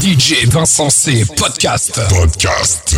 DJ Vincent C. Podcast. Podcast.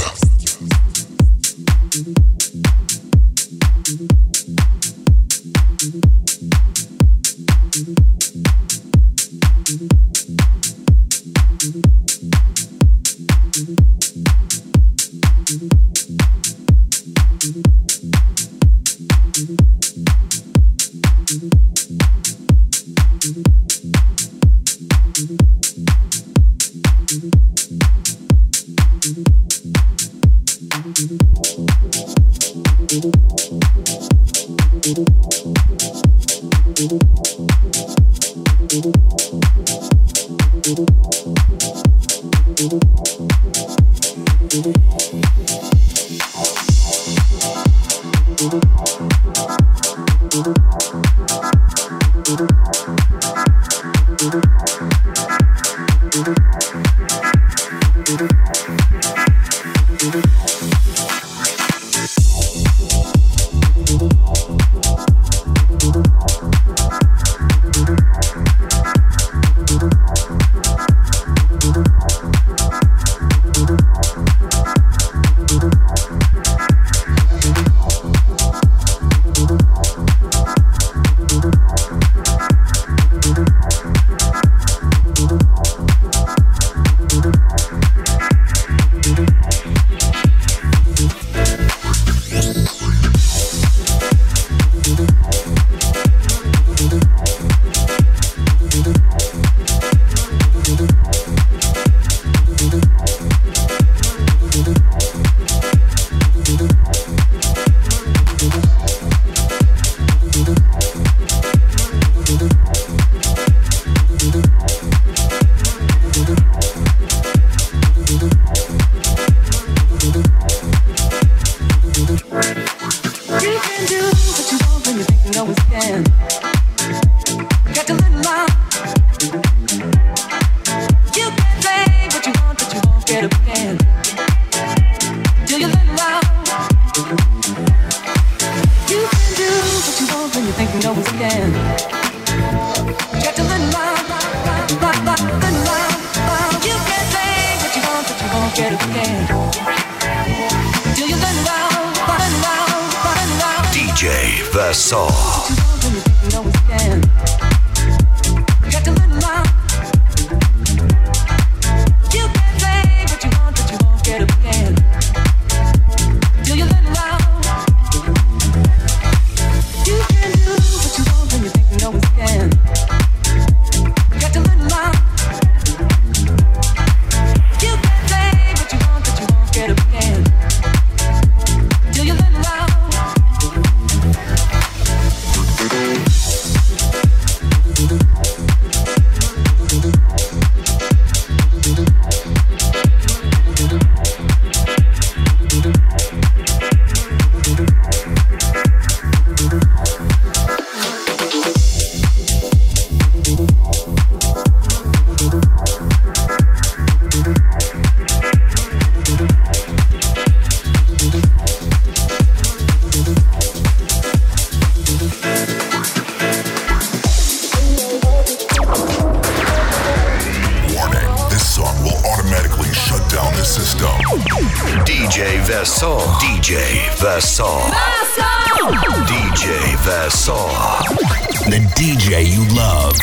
Versailles. DJ Versailles. Vassal. DJ Vassal. The DJ you love.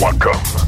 Welcome.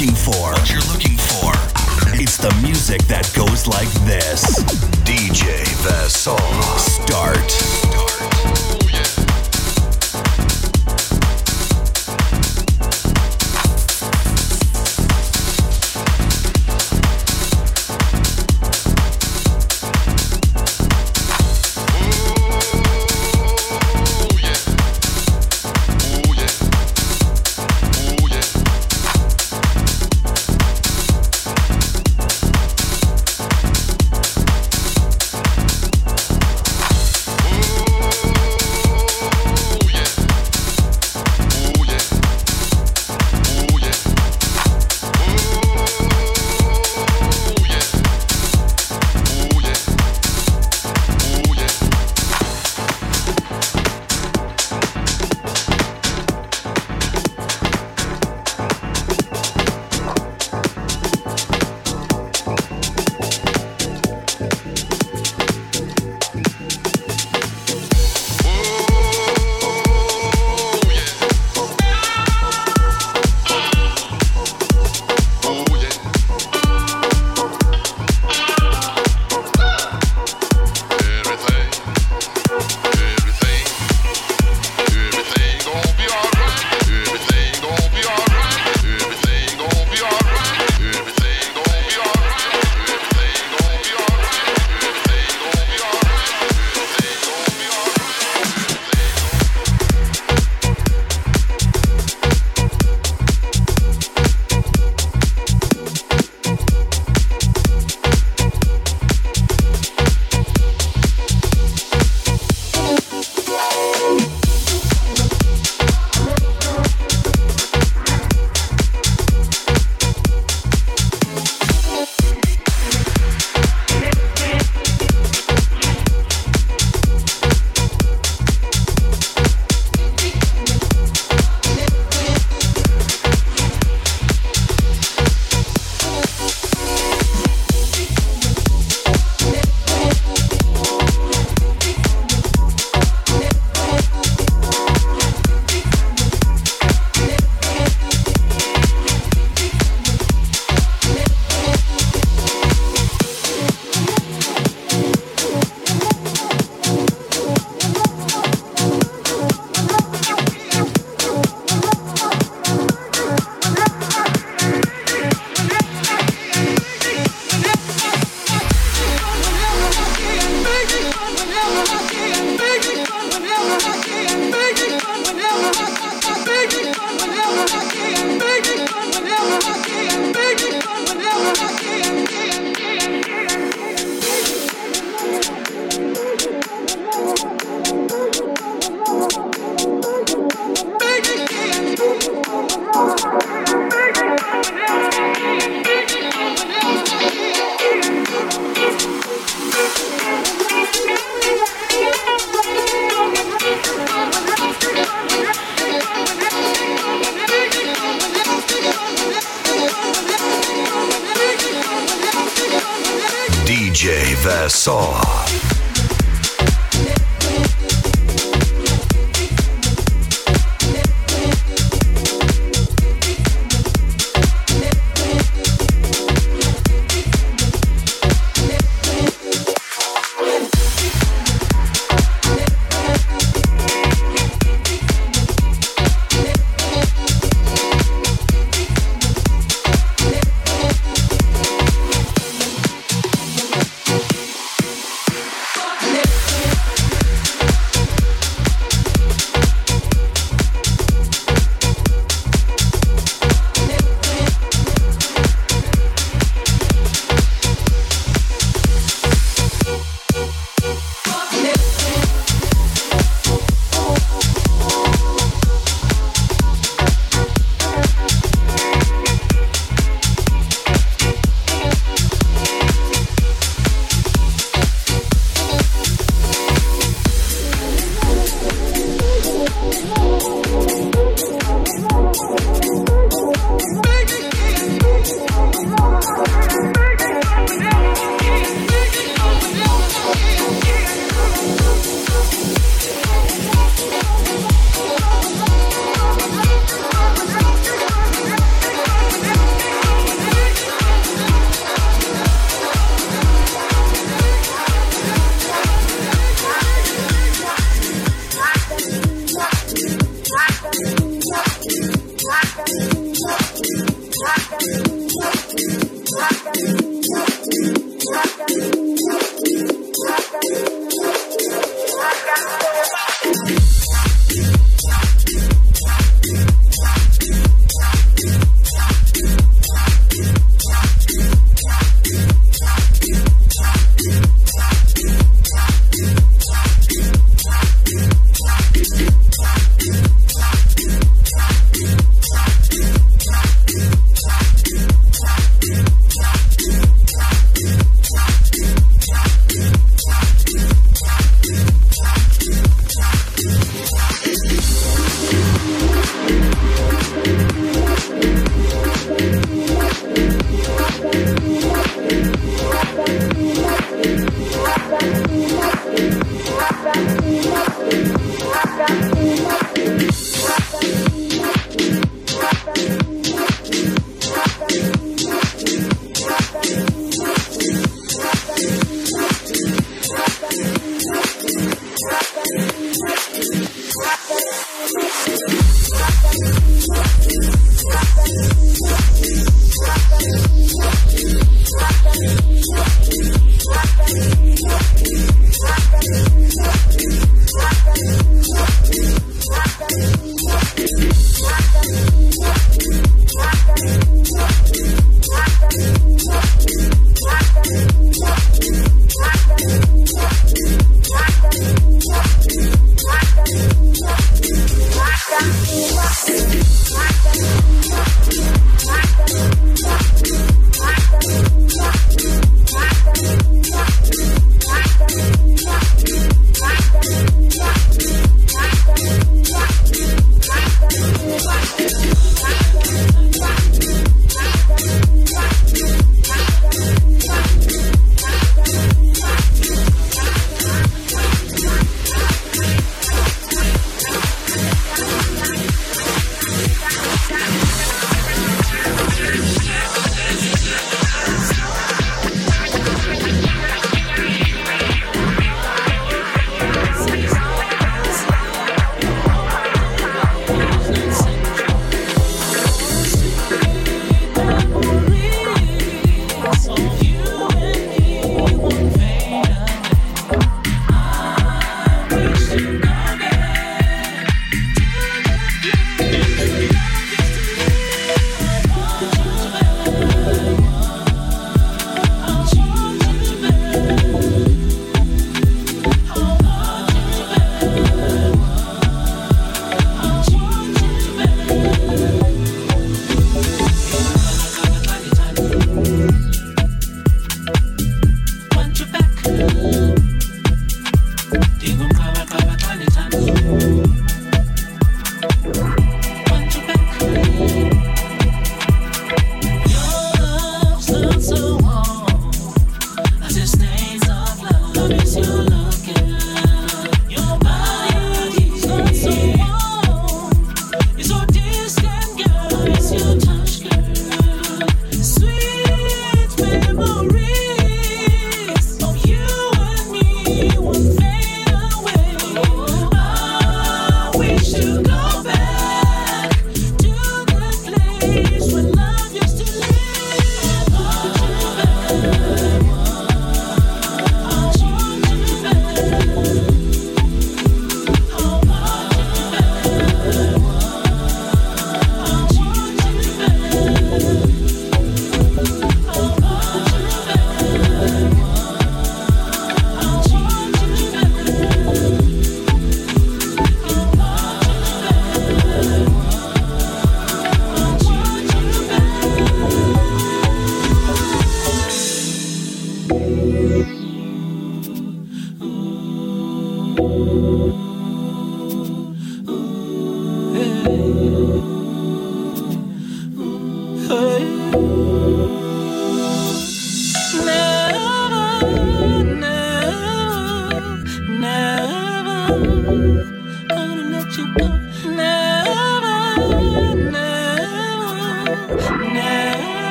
Looking for. What you're looking for. It's the music that goes like this. DJ Vassal. Start. Insensé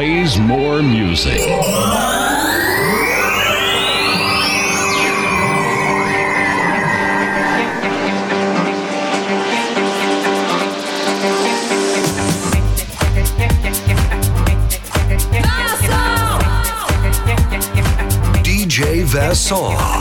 plays more music. DJ Vasson.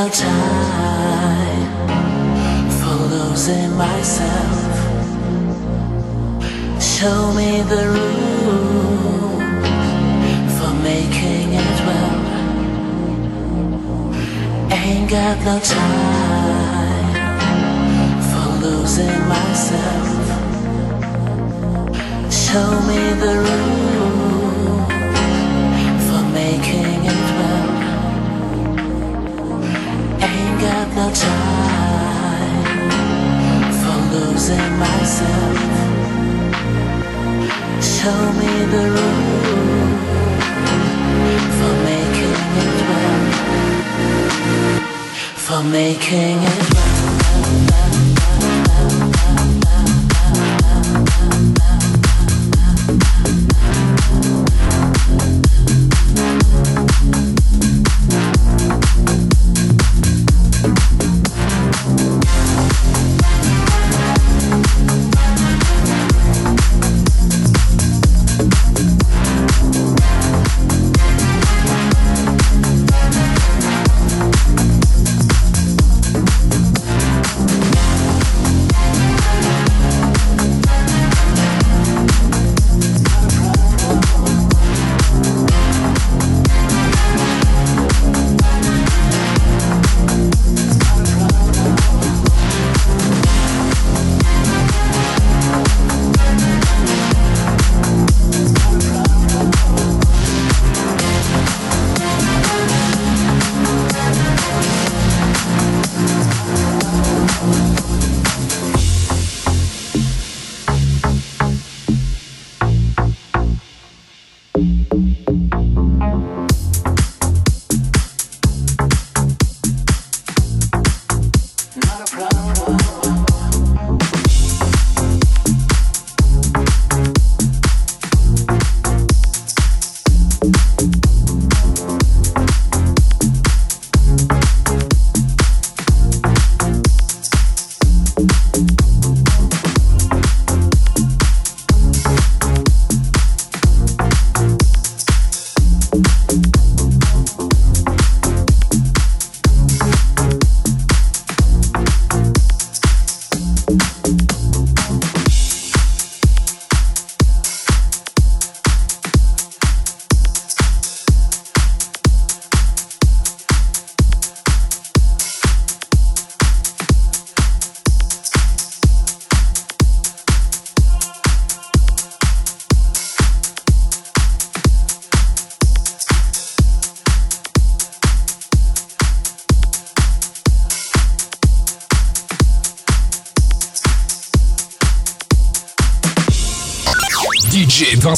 DJ Vincent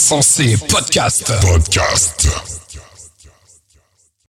C. Podcast. Podcast.